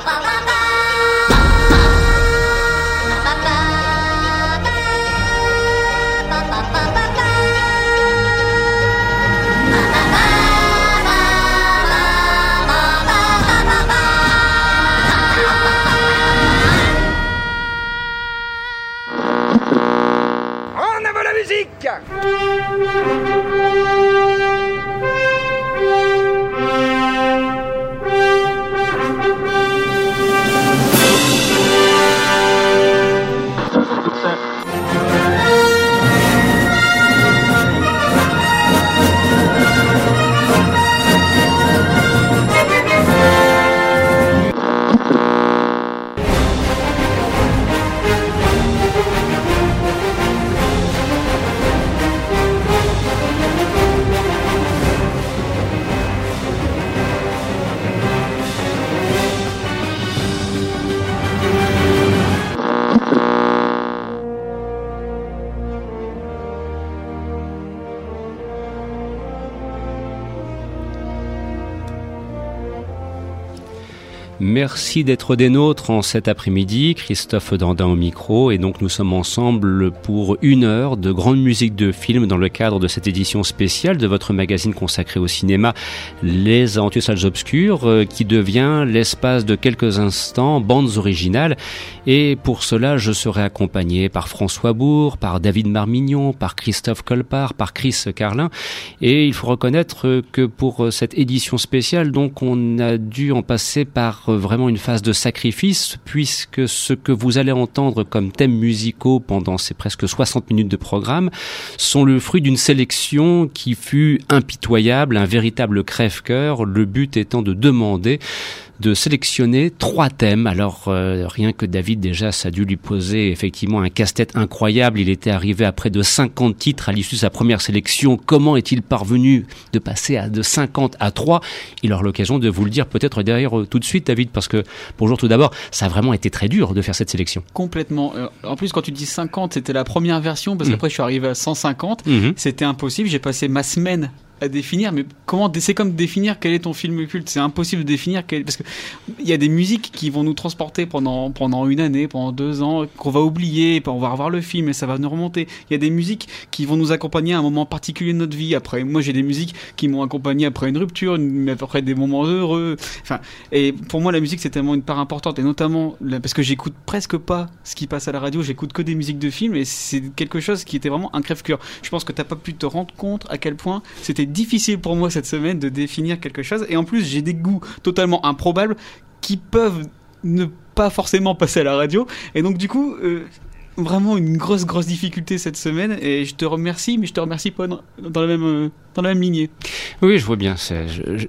宝宝。Merci d'être des nôtres en cet après-midi. Christophe Dandin au micro. Et donc, nous sommes ensemble pour une heure de grande musique de film dans le cadre de cette édition spéciale de votre magazine consacré au cinéma, Les Aventures Salles Obscures, euh, qui devient l'espace de quelques instants bandes originales. Et pour cela, je serai accompagné par François Bourg, par David Marmignon, par Christophe Colpart, par Chris Carlin. Et il faut reconnaître que pour cette édition spéciale, donc, on a dû en passer par vraiment une phase de sacrifice puisque ce que vous allez entendre comme thèmes musicaux pendant ces presque 60 minutes de programme sont le fruit d'une sélection qui fut impitoyable, un véritable crève-cœur, le but étant de demander de sélectionner trois thèmes. Alors euh, rien que David déjà, ça a dû lui poser effectivement un casse-tête incroyable. Il était arrivé à près de 50 titres à l'issue de sa première sélection. Comment est-il parvenu de passer de 50 à 3 Il aura l'occasion de vous le dire peut-être derrière euh, tout de suite, David, parce que bonjour tout d'abord, ça a vraiment été très dur de faire cette sélection. Complètement. Euh, en plus, quand tu dis 50, c'était la première version, parce Mhm. qu'après je suis arrivé à 150. Mhm. C'était impossible. J'ai passé ma semaine à définir, mais comment c'est comme définir quel est ton film culte C'est impossible de définir quel, parce que il y a des musiques qui vont nous transporter pendant pendant une année, pendant deux ans, qu'on va oublier, on va revoir le film et ça va nous remonter. Il y a des musiques qui vont nous accompagner à un moment particulier de notre vie. Après, moi j'ai des musiques qui m'ont accompagné après une rupture, mais après des moments heureux. Enfin, et pour moi la musique c'est tellement une part importante et notamment parce que j'écoute presque pas ce qui passe à la radio, j'écoute que des musiques de films et c'est quelque chose qui était vraiment un crève-cœur. Je pense que t'as pas pu te rendre compte à quel point c'était difficile pour moi cette semaine de définir quelque chose. Et en plus, j'ai des goûts totalement improbables qui peuvent ne pas forcément passer à la radio. Et donc, du coup, euh, vraiment une grosse, grosse difficulté cette semaine. Et je te remercie, mais je te remercie pas dans, la même, euh, dans la même lignée. Oui, je vois bien.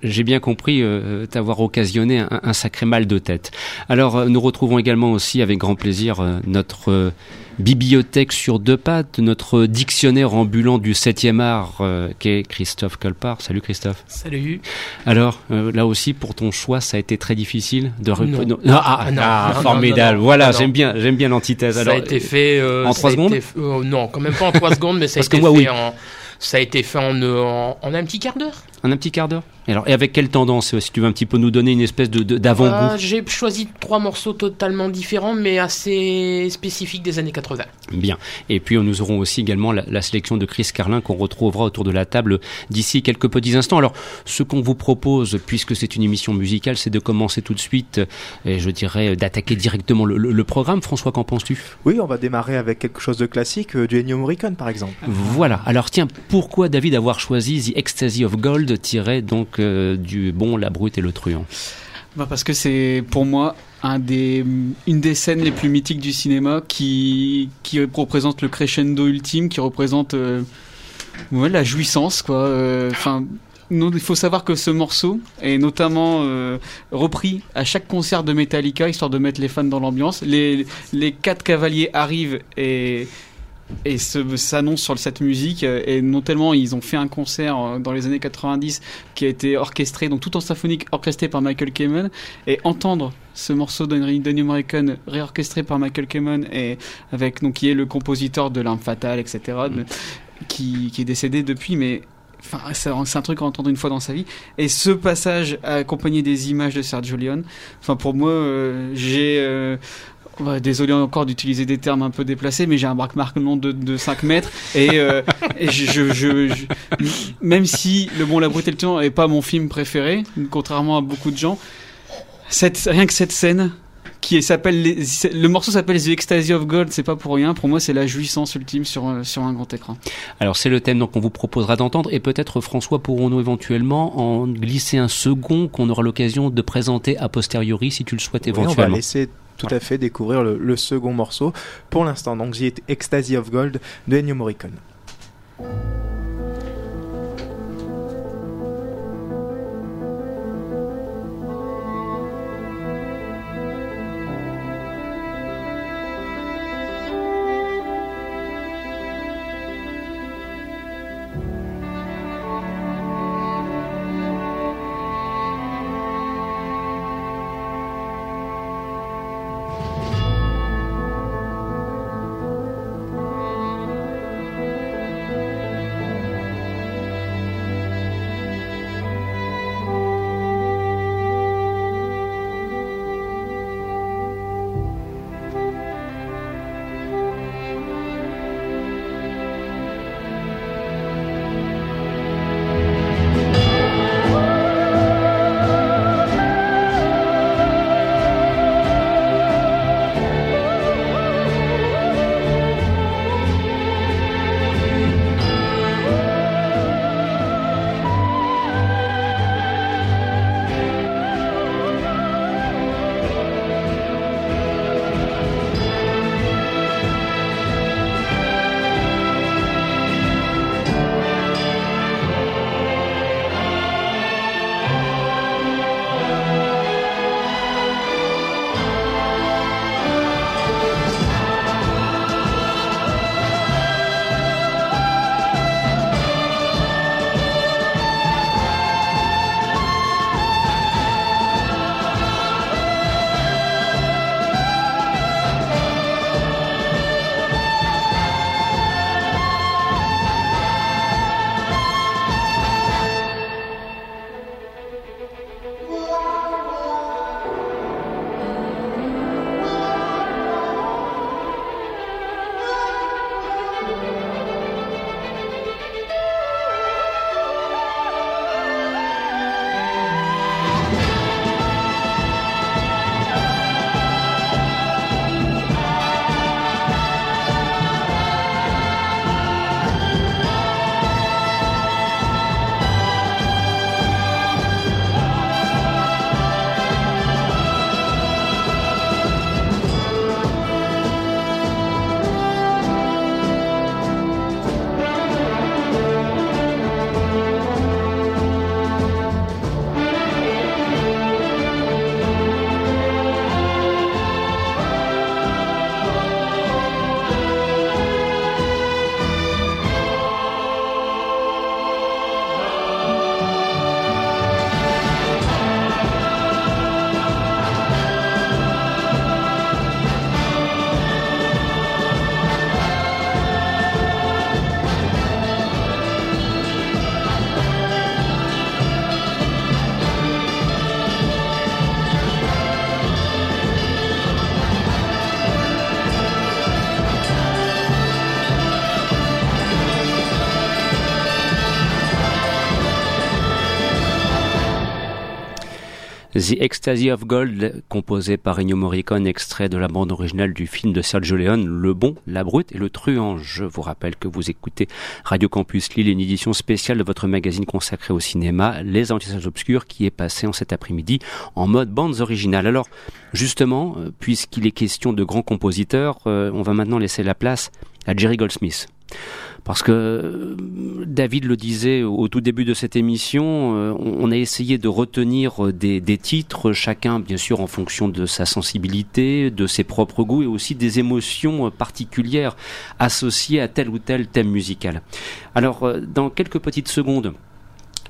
J'ai bien compris euh, t'avoir occasionné un, un sacré mal de tête. Alors, nous retrouvons également aussi avec grand plaisir notre bibliothèque sur deux pattes, notre dictionnaire ambulant du 7e art, euh, qu'est Christophe Colpart. Salut Christophe. Salut. Alors, euh, là aussi, pour ton choix, ça a été très difficile de Non. non. Ah, ah, Ah, non, ah, formidable. non, non. voilà, j'aime bien, j'aime bien l'antithèse. Ça Alors, a été fait euh, en trois secondes été euh, Non, quand même pas en 3 secondes, mais ça a Parce que été moi, fait oui. en. Ça a été fait en, euh, en, en un petit quart d'heure. en un petit quart d'heure. Et Alors, et avec quelle tendance, euh, si tu veux un petit peu nous donner une espèce de de- d'avant-goût Euh, J'ai choisi trois morceaux totalement différents, mais assez spécifiques des années 80. Bien. Et puis nous aurons aussi également la, la sélection de Chris Carlin qu'on retrouvera autour de la table d'ici quelques petits instants. Alors, ce qu'on vous propose, puisque c'est une émission musicale, c'est de commencer tout de suite, euh, et je dirais euh, d'attaquer directement le, le- le programme. François, qu'en penses-tu? Oui, on va démarrer avec quelque chose de classique, euh, du Ennio Morricone par exemple. Voilà. Alors tiens, pourquoi David avoir choisi The Ecstasy of Gold tiré donc du bon, la brute et le truand Bah parce que c'est pour moi une des scènes les plus mythiques du cinéma qui, qui représente le crescendo ultime, qui représente euh, la jouissance. quoi. Euh, Enfin, il faut savoir que ce morceau est notamment euh, repris à chaque concert de Metallica, histoire de mettre les fans dans l'ambiance. Les, les quatre cavaliers arrivent et et s'annonce sur cette musique euh, et non tellement ils ont fait un concert euh, dans les années 90 qui a été orchestré donc tout en symphonique orchestré par Michael Kamen et entendre ce morceau d'Ennio Morricone réorchestré par Michael Kamen et avec donc qui est le compositeur de l'arme fatale etc de- qui, qui est décédé depuis mais Enfin, c'est c'est un truc à entendre une fois dans sa vie. Et ce passage accompagné des images de Sergio Leone, enfin pour moi, euh, j'ai euh, ouais, désolé encore d'utiliser des termes un peu déplacés, mais j'ai un braque-marque long de, de 5 mètres. Et, euh, et je, je, je- je- même si Le Bon, la Brute et le Tueur n'est pas mon film préféré, contrairement à beaucoup de gens, cette, rien que cette scène, qui s'appelle le morceau s'appelle The Ecstasy of Gold, c'est pas pour rien. Pour moi, c'est la jouissance ultime sur, sur un grand écran. Alors c'est le thème donc qu'on vous proposera d'entendre et peut-être François pourrons-nous éventuellement en glisser un second qu'on aura l'occasion de présenter a posteriori si tu le souhaites Oui, on va éventuellement. laisser tout à fait découvrir le, second morceau pour l'instant. Donc, j'y Ecstasy of Gold de Ennio Morricone. The Ecstasy of Gold, composé par Ennio Morricone, extrait de la bande originale du film de Sergio Leone, Le Bon, la Brute et le Truand. Je vous rappelle que vous écoutez Radio Campus Lille, une édition spéciale de votre magazine consacré au cinéma, Les Antissages Obscurs, qui est passé en cet après-midi en mode bandes originales. Alors, justement, euh, puisqu'il est question de grands compositeurs, euh, on va maintenant laisser la place à Jerry Goldsmith. Parce que euh, David le disait au tout début de cette émission, euh, on a essayé de retenir euh, des, titres, chacun bien sûr en fonction de sa sensibilité, de ses propres goûts et aussi des émotions particulières associées à tel ou tel thème musical. Alors, dans quelques petites secondes,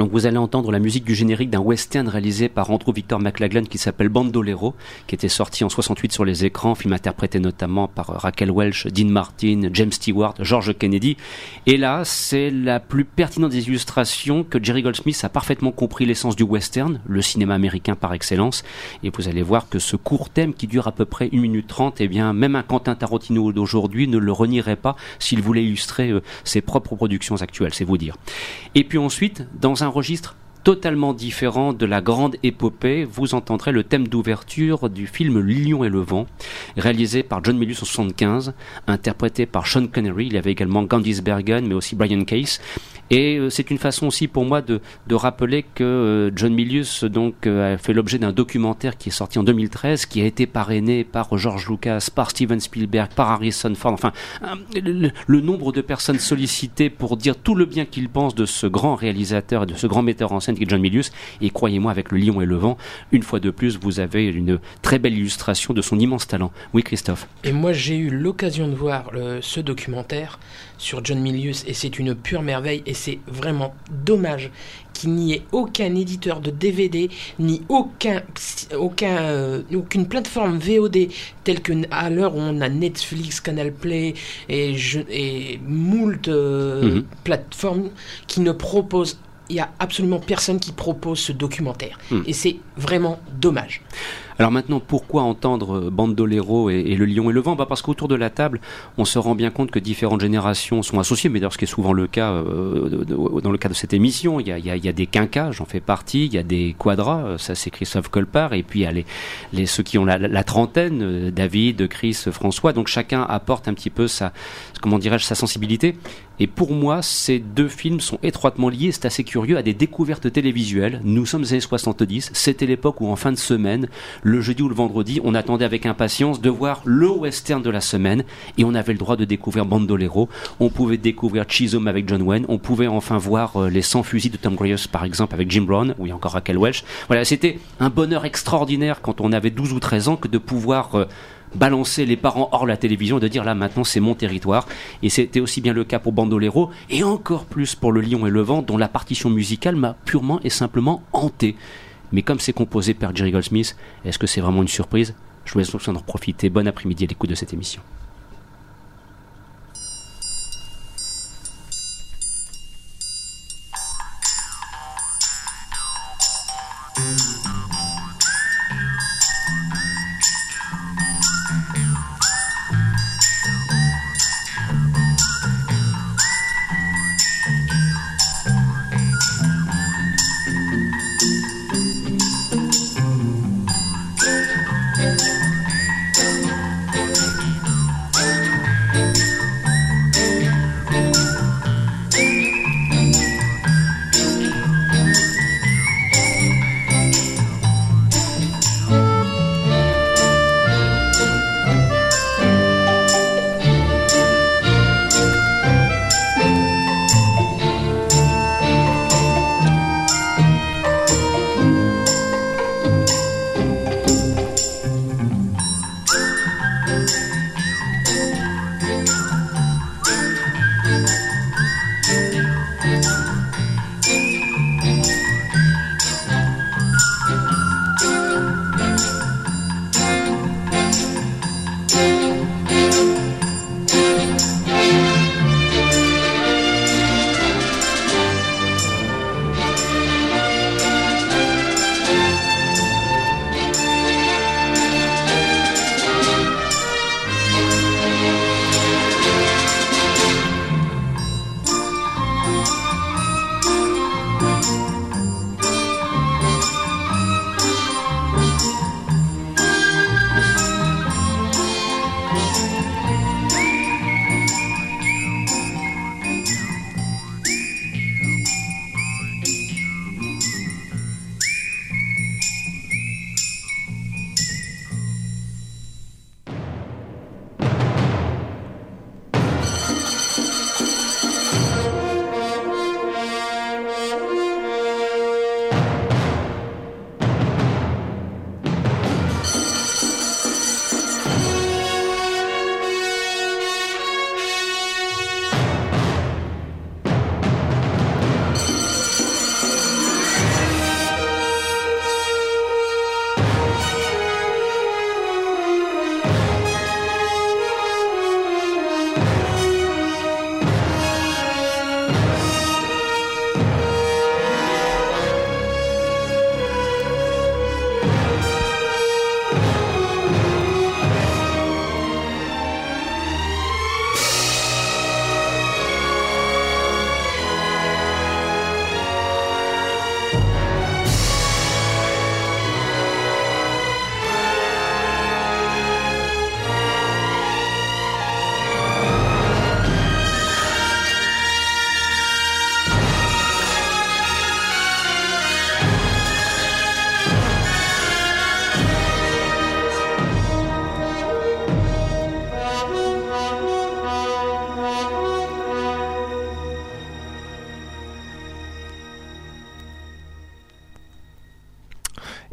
Donc vous allez entendre la musique du générique d'un western réalisé par Andrew Victor McLaglen qui s'appelle Bandolero, qui était sorti en 68 sur les écrans, film interprété notamment par Raquel Welch, Dean Martin, James Stewart, George Kennedy. Et là, c'est la plus pertinente des illustrations que Jerry Goldsmith a parfaitement compris l'essence du western, le cinéma américain par excellence. Et vous allez voir que ce court thème qui dure à peu près 1 minute 30, eh bien, même un Quentin Tarantino d'aujourd'hui ne le renierait pas s'il voulait illustrer euh, ses propres productions actuelles, c'est vous dire. Et puis ensuite, dans un registre totalement différent de la grande épopée, vous entendrez le thème d'ouverture du film Lion et le vent, réalisé par John Milius en 75, interprété par Sean Connery. Il y avait également Gandhi Bergen, mais aussi Brian Case. Et euh, c'est une façon aussi pour moi de, de rappeler que euh, John Milius donc euh, a fait l'objet d'un documentaire qui est sorti en 2013, qui a été parrainé par George Lucas, par Steven Spielberg, par Harrison Ford. Enfin, le, le nombre de personnes sollicitées pour dire tout le bien qu'ils pensent de ce grand réalisateur et de ce grand metteur en scène qui est John Milius. Et croyez-moi, avec le Lion et le vent, une fois de plus, vous avez une très belle illustration de son immense talent. Oui, Christophe. Et moi, j'ai eu l'occasion de voir le, ce documentaire sur John Milius et c'est une pure merveille et c'est vraiment dommage qu'il n'y ait aucun éditeur de DVD ni aucun, aucun, euh, aucune plateforme VOD telle que à l'heure où on a Netflix, Canal Play et, je, et moult euh, Mhm. plateformes qui ne proposent il y a absolument personne qui propose ce documentaire Mhm. et c'est vraiment dommage. Alors maintenant, pourquoi entendre euh, Bandolero et, et le lion et le vent? Bah Parce qu'autour de la table, on se rend bien compte que différentes générations sont associées, mais d'ailleurs ce qui est souvent le cas euh, dans le cas de cette émission, il y a, il y a- il y a des quinquas, j'en fais partie, il y a des quadras, euh, ça c'est Christophe Colpart, et puis il y a les, les, ceux qui ont la, la- la trentaine, David, Chris, François, donc chacun apporte un petit peu sa, comment dirais-je, sa sensibilité. Et pour moi, ces deux films sont étroitement liés, c'est assez curieux, à des découvertes télévisuelles. Nous sommes les années 70, c'était l'époque où en fin de semaine, le jeudi ou le vendredi, on attendait avec impatience de voir le western de la semaine et on avait le droit de découvrir Bandolero. On pouvait découvrir Chisholm avec John Wayne. On pouvait enfin voir euh, Les 100 fusils de Tom Cruise par exemple avec Jim Brown ou encore Raquel Welch. Voilà, c'était un bonheur extraordinaire quand on avait 12 ou 13 ans que de pouvoir euh, balancer les parents hors la télévision et de dire là maintenant c'est mon territoire et c'était aussi bien le cas pour Bandolero et encore plus pour Le Lion et le Vent dont la partition musicale m'a purement et simplement hanté. Mais comme c'est composé par Jerry Goldsmith, est-ce que c'est vraiment une surprise? Je vous laisse donc en profiter. Bon après-midi à l'écoute de cette émission.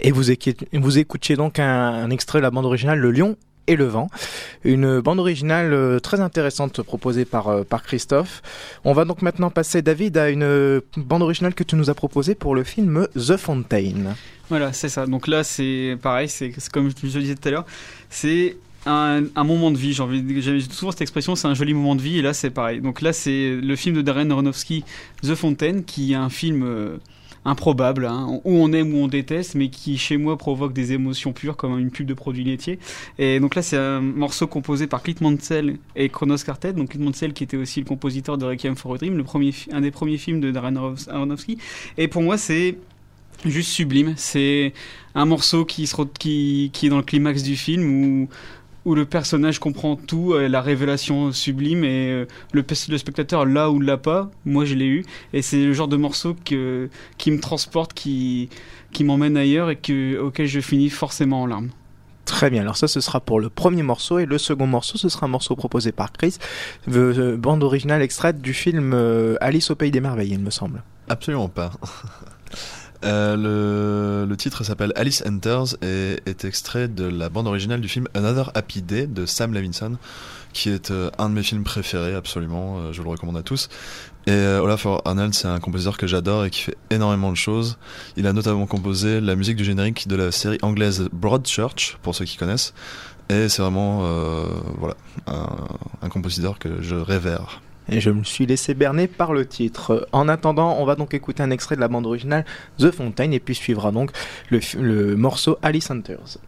Et vous, vous écoutiez donc un, extrait de la bande originale Le Lion et le vent. Une bande originale euh, très intéressante proposée par, euh, par Christophe. On va donc maintenant passer, David, à une euh, bande originale que tu nous as proposée pour le film The Fountain. Voilà, c'est ça. Donc là, c'est pareil, c'est comme je le disais tout à l'heure, c'est un, moment de vie. J'ai souvent cette expression, c'est un joli moment de vie. Et là, c'est pareil. Donc là, c'est le film de Darren Aronofsky, The Fountain, qui est un film improbable, hein, où on aime ou on déteste, mais qui chez moi provoque des émotions pures comme une pub de produits laitiers. Et donc là, c'est un morceau composé par Clint et Kronos Quartet. Donc Clint qui était aussi le compositeur de Requiem for a Dream, le premier, un des premiers films de Darren Aronofsky. Et pour moi, c'est juste sublime. C'est un morceau qui, se, qui, qui est dans le climax du film où où le personnage comprend tout, euh, la révélation sublime et euh, le, le, spectateur là ou l'a pas, moi je l'ai eu et c'est le genre de morceau que, qui me transporte, qui, qui m'emmène ailleurs et que, auquel je finis forcément en larmes. Très bien, alors ça ce sera pour le premier morceau et le second morceau ce sera un morceau proposé par Chris, euh, bande originale extraite du film Alice au pays des merveilles il me semble. Absolument pas. Euh, le, titre s'appelle Alice Enters et est extrait de la bande originale du film Another Happy Day de Sam Levinson, qui est euh, un de mes films préférés absolument, euh, je le recommande à tous. Et Olaf Arnold, c'est un compositeur que j'adore et qui fait énormément de choses. Il a notamment composé la musique du générique de la série anglaise Broadchurch, pour ceux qui connaissent. Et c'est vraiment voilà, un, un compositeur que je révère et je me suis laissé berner par le titre. En attendant, on va donc écouter un extrait de la bande originale The Fountain et puis suivra donc le, le morceau Alice Hunters.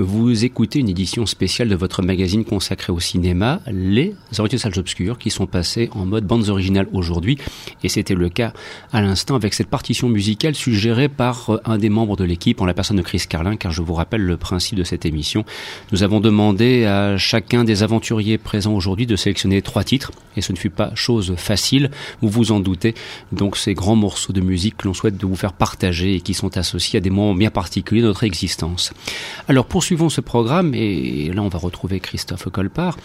Vous écoutez une édition spéciale de votre magazine consacré au cinéma, Les Originales Salles Obscures, qui sont passées en mode bandes originales aujourd'hui. Et c'était le cas à l'instant avec cette partition musicale suggérée par euh, un des membres de l'équipe, en la personne de Chris Carlin, car je vous rappelle le principe de cette émission. Nous avons demandé à chacun des aventuriers présents aujourd'hui de sélectionner trois titres, et ce ne fut pas chose facile, vous vous en doutez. Donc ces grands morceaux de musique que l'on souhaite de vous faire partager et qui sont associés à des moments bien particuliers de notre existence. Alors poursuivons ce programme, et là on va retrouver Christophe Colpart,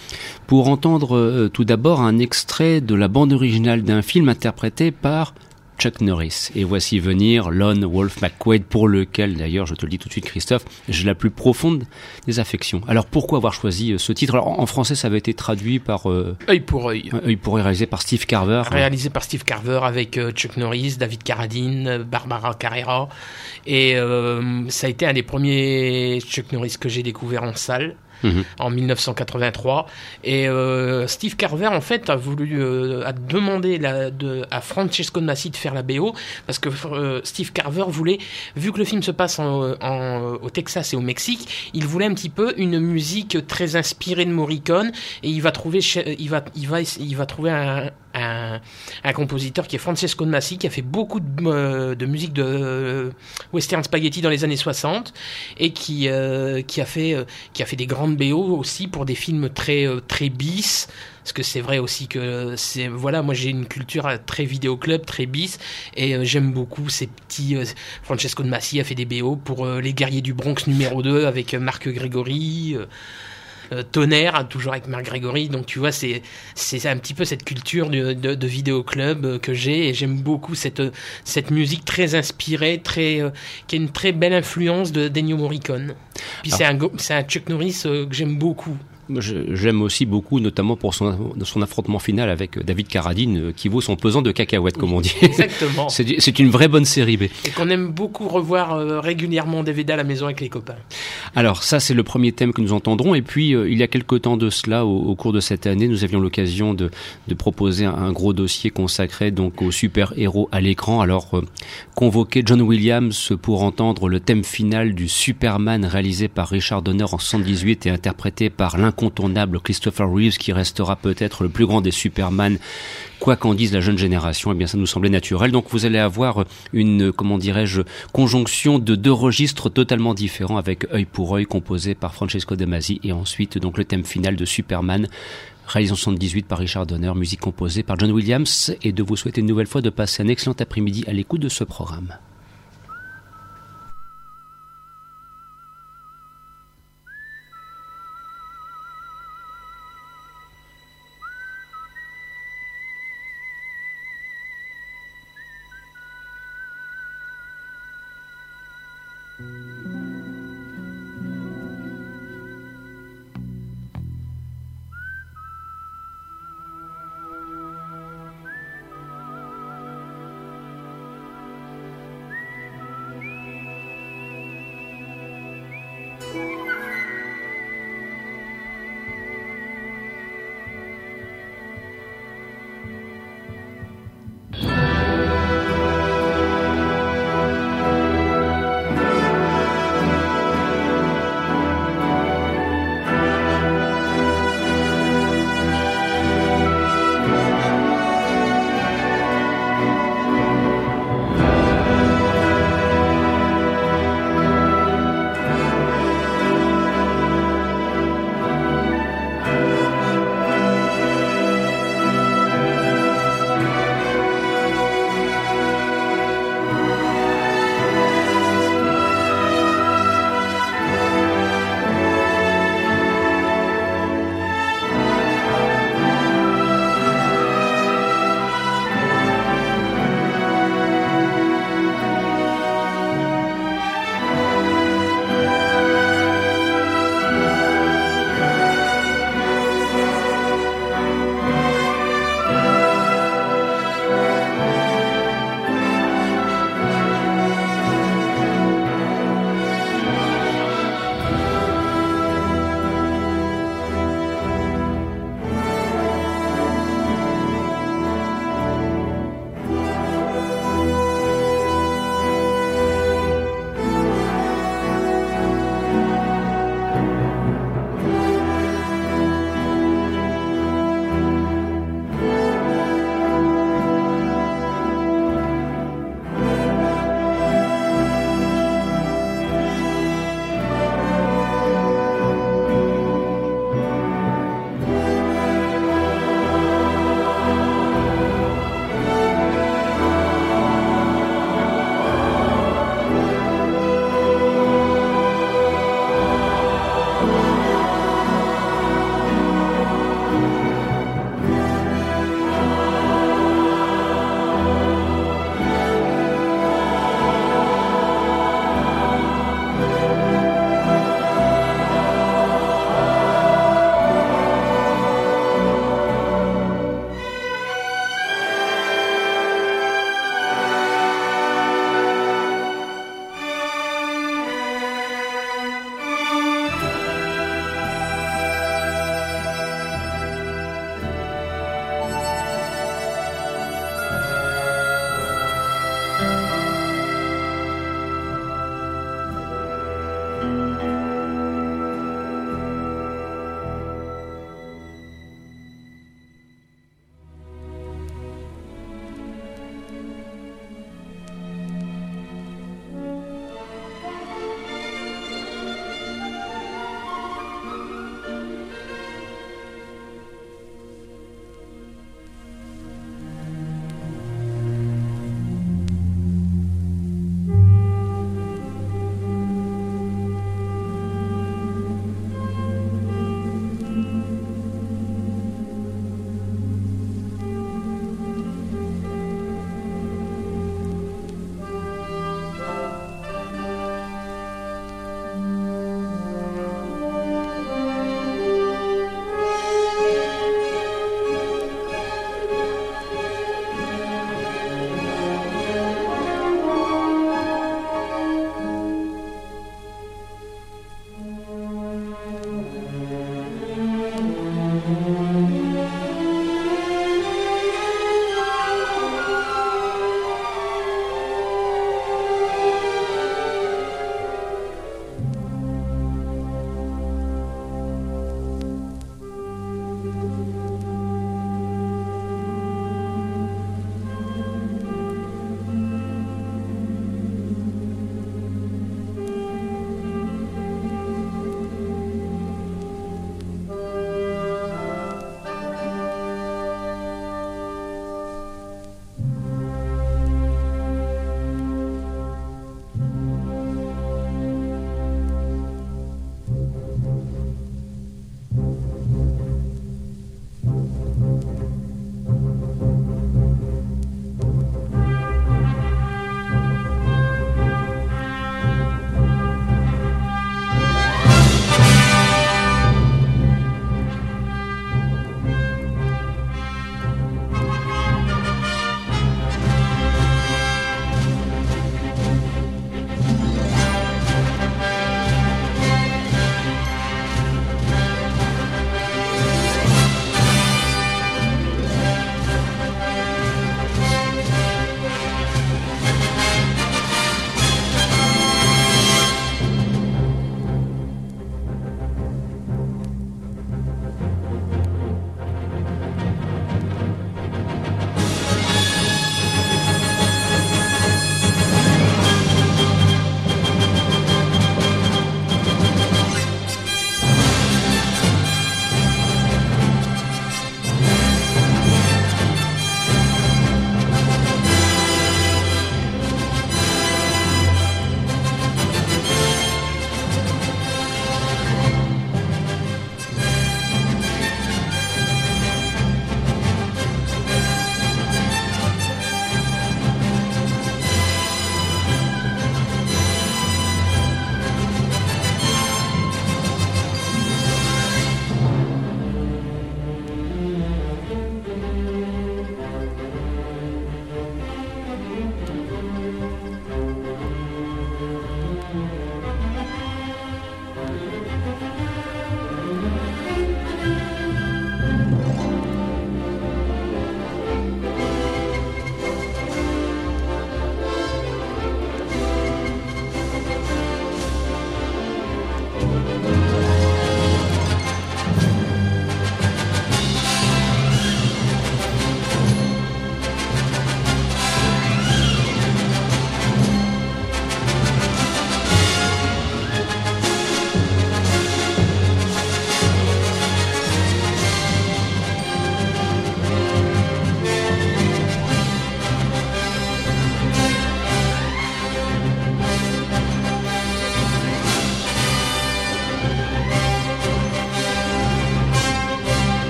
pour entendre euh, tout d'abord un extrait de la bande originale d'un film interprété par Chuck Norris. Et voici venir Lon Wolf McQuaid, pour lequel, d'ailleurs, je te le dis tout de suite, Christophe, j'ai la plus profonde des affections. Alors, pourquoi avoir choisi euh, ce titre? Alors, en français, ça avait été traduit par... Euh, œil pour œil. œil pour œil, réalisé par Steve Carver. Réalisé par Steve Carver avec euh, Chuck Norris, David Carradine, Barbara Carrera. Et ça a été un des premiers Chuck Norris que j'ai découvert en salle. Mhm. en 1983. Et euh, Steve Carver, en fait, a voulu euh, a demandé de, à Francesco Massi de faire la BO parce que euh, Steve Carver voulait, vu que le film se passe au Texas et au Mexique, il voulait un petit peu une musique très inspirée de Morricone et il va trouver, il va, il va, il va trouver un, un, compositeur qui est Francesco de Massi, qui a fait beaucoup de, euh, musique de euh, western spaghetti dans les années 60 et qui, euh, qui, a, fait, qui a fait des grandes BO aussi pour des films très, très bis. Parce que c'est vrai aussi que c'est voilà moi j'ai une culture très vidéoclub très bis et j'aime beaucoup ces petits Francesco de Massi a fait des BO pour les guerriers du Bronx numéro 2 avec Marc Grégory euh, tonnerre, hein, toujours avec Marc Grégory. Donc tu vois, c'est c'est un petit peu cette culture de, de, de vidéoclub euh, que j'ai et j'aime beaucoup cette cette musique très inspirée, très euh, qui a une très belle influence de Dennio Morricone. Puis c'est un c'est un Chuck Norris que j'aime beaucoup. J'aime aussi beaucoup, notamment pour son, son affrontement final avec David Carradine, euh, qui vaut son pesant de cacahuètes, comme on dit. Exactement. C'est une vraie bonne série B. Et qu'on aime beaucoup revoir euh, régulièrement DVD à la maison avec les copains. Alors ça, c'est le premier thème que nous entendrons. Et puis, euh, il y a quelque temps de cela, au, cours de cette année, nous avions l'occasion de, de, proposer un, gros dossier consacré donc aux super-héros à l'écran. Alors, convoquer John Williams pour entendre le thème final du Superman réalisé par Richard Donner en 78 et interprété par l'un incontournable Christopher Reeves qui restera peut-être le plus grand des Superman quoi qu'en dise la jeune génération, eh bien ça nous semblait naturel. Donc vous allez avoir une, comment dirais-je, conjonction de deux registres totalement différents avec œil pour œil composé par Francesco De Masi et ensuite donc le thème final de Superman réalisation 78 par Richard Donner, musique composée par John Williams et de vous souhaiter une nouvelle fois de passer un excellent après-midi à l'écoute de ce programme.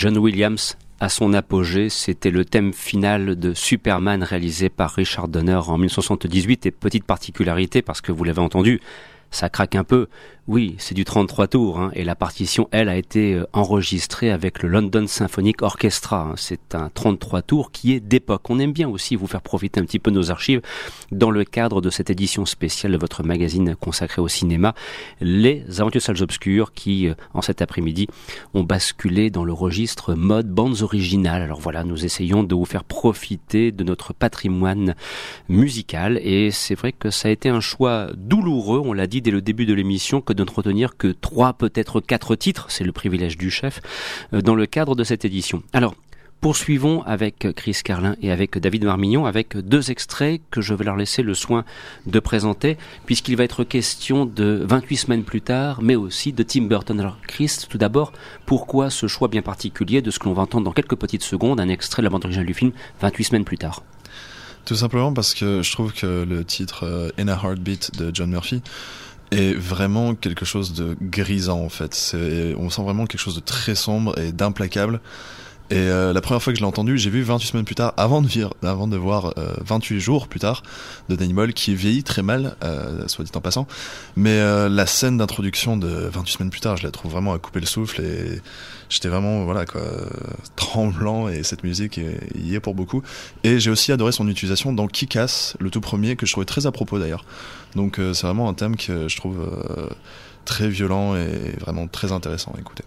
John Williams à son apogée, c'était le thème final de Superman réalisé par Richard Donner en 1978 et petite particularité parce que vous l'avez entendu, ça craque un peu. Oui, c'est du 33 tours, hein, et la partition, elle, a été euh, enregistrée avec le London Symphonic Orchestra. Hein. C'est un 33 tours qui est d'époque. On aime bien aussi vous faire profiter un petit peu de nos archives dans le cadre de cette édition spéciale de votre magazine consacré au cinéma, Les Aventures Salles Obscures, qui, euh, en cet après-midi, ont basculé dans le registre mode bandes originales. Alors voilà, nous essayons de vous faire profiter de notre patrimoine musical, et c'est vrai que ça a été un choix douloureux, on l'a dit dès le début de l'émission, retenir que trois, peut-être quatre titres, c'est le privilège du chef, euh, dans le cadre de cette édition. Alors, Poursuivons avec Chris Carlin et avec David Marmignon avec deux extraits que je vais leur laisser le soin de présenter puisqu'il va être question de 28 semaines plus tard mais aussi de Tim Burton. Alors Chris, tout d'abord, pourquoi ce choix bien particulier de ce que l'on va entendre dans quelques petites secondes, un extrait de la bande originale du film 28 semaines plus tard? Tout simplement parce que je trouve que le titre euh, In a Heartbeat de John Murphy est vraiment quelque chose de grisant en fait. On sent vraiment quelque chose de très sombre et d'implacable. Et euh, la première fois que je l'ai entendu, j'ai vu 28 semaines plus tard, avant de, voir euh, 28 jours plus tard, de Danny Boyle, qui vieillit très mal, euh, soit dit en passant. Mais euh, la scène d'introduction de 28 semaines plus tard, je la trouve vraiment à couper le souffle et j'étais vraiment voilà quoi tremblant et cette musique y est pour beaucoup. Et j'ai aussi adoré son utilisation dans Kick-Ass, le tout premier, que je trouvais très à propos d'ailleurs. Donc c'est vraiment un thème que je trouve très violent et vraiment très intéressant à écouter.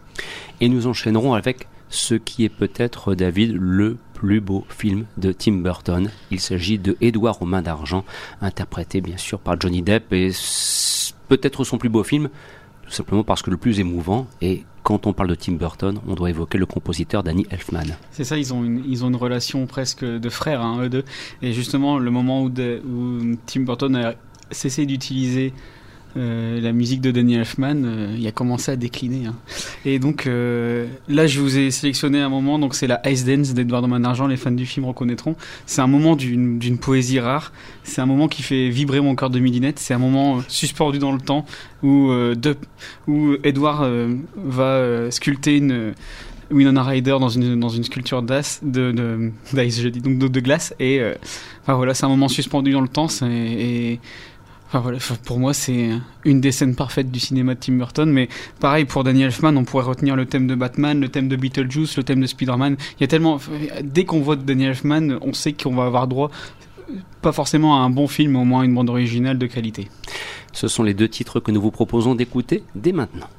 Et nous enchaînerons avec ce qui est peut-être, David, le plus beau film de Tim Burton. Il s'agit de Édouard aux mains d'argent, interprété bien sûr par Johnny Depp, et peut-être son plus beau film, tout simplement parce que le plus émouvant, et quand on parle de Tim Burton, on doit évoquer le compositeur Danny Elfman. C'est ça, ils ont une, ils ont une relation presque de frères, hein, eux deux. Et justement, le moment où, Tim Burton a cessé d'utiliser euh, la musique de Danny Elfman, euh, il a commencé à décliner. Hein. Et donc euh, là, je vous ai sélectionné un moment, donc c'est la Ice Dance d'Edouard Main d'Argent, les fans du film reconnaîtront. C'est un moment d'une poésie rare, c'est un moment qui fait vibrer mon cœur de midinette, c'est un moment suspendu dans le temps où, de, Edouard va sculpter une... Winona Ryder dans une, sculpture d'ice, de, de, donc de, de glace. Et voilà, c'est un moment suspendu dans le temps. Pour moi, c'est une des scènes parfaites du cinéma de Tim Burton. Mais pareil, pour Daniel Elfman, on pourrait retenir le thème de Batman, le thème de Beetlejuice, le thème de Spider-Man. Il y a tellement. Dès qu'on voit Daniel Elfman, on sait qu'on va avoir droit, pas forcément à un bon film, mais au moins à une bande originale de qualité. Ce sont les deux titres que nous vous proposons d'écouter dès maintenant.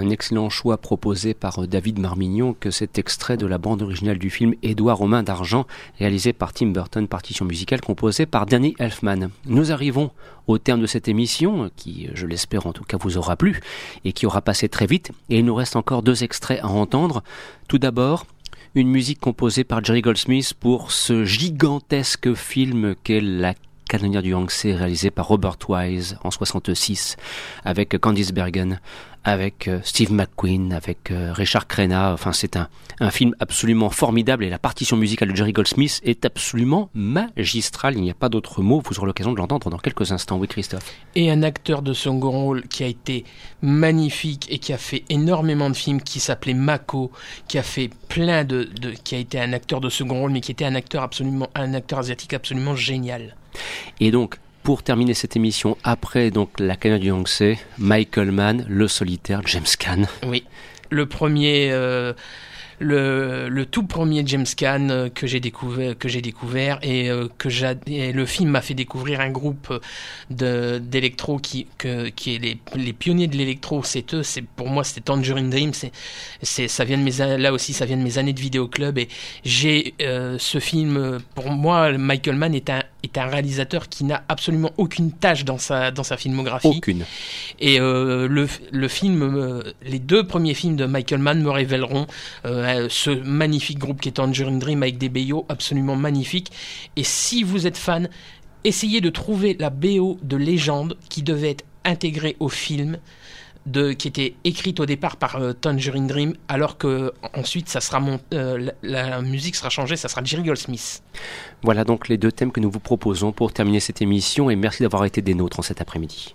Un excellent choix proposé par David Marmignon que cet extrait de la bande originale du film Édouard aux mains d'argent, réalisé par Tim Burton, partition musicale composée par Danny Elfman. Nous arrivons au terme de cette émission, qui, je l'espère en tout cas, vous aura plu et qui aura passé très vite. Et il nous reste encore deux extraits à entendre. Tout d'abord, une musique composée par Jerry Goldsmith pour ce gigantesque film qu'est La Canonnière du Yangtze réalisé par Robert Wise en 66 avec Candice Bergen, avec euh, Steve McQueen, avec euh, Richard Crenna. Enfin, c'est un, film absolument formidable et la partition musicale de Jerry Goldsmith est absolument magistrale. Il n'y a pas d'autre mot. Vous aurez l'occasion de l'entendre dans quelques instants. Oui, Christophe. Et un acteur de second rôle qui a été magnifique et qui a fait énormément de films, qui s'appelait Mako, qui a fait plein de, qui a été un acteur de second rôle, mais qui était un acteur absolument, un acteur asiatique absolument génial. Et donc, pour terminer cette émission, après donc la Canada du Yangtze, Michael Mann, Le Solitaire, James Caan. Oui, le premier, euh, le, tout premier James Caan euh, que j'ai découvert, que j'ai découvert et euh, que le film m'a fait découvrir un groupe d'électro qui qui est les, pionniers de l'électro. C'est eux. C'est pour moi c'était Tangerine Dream. C'est ça vient de mes là aussi ça vient de mes années de vidéo club et j'ai ce film pour moi Michael Mann est un est un réalisateur qui n'a absolument aucune tâche dans sa, dans sa filmographie. Aucune. Et euh, le, le film, euh, les deux premiers films de Michael Mann me révéleront euh, ce magnifique groupe qui est Tangerine Dream avec des BO absolument magnifiques. Et si vous êtes fan, essayez de trouver la BO de légende qui devait être intégrée au film qui était écrite au départ par euh, Tangerine Dream, alors que ensuite euh, la, la, musique sera changée, ça sera Jerry Goldsmith. Voilà donc les deux thèmes que nous vous proposons pour terminer cette émission et merci d'avoir été des nôtres en cet après-midi.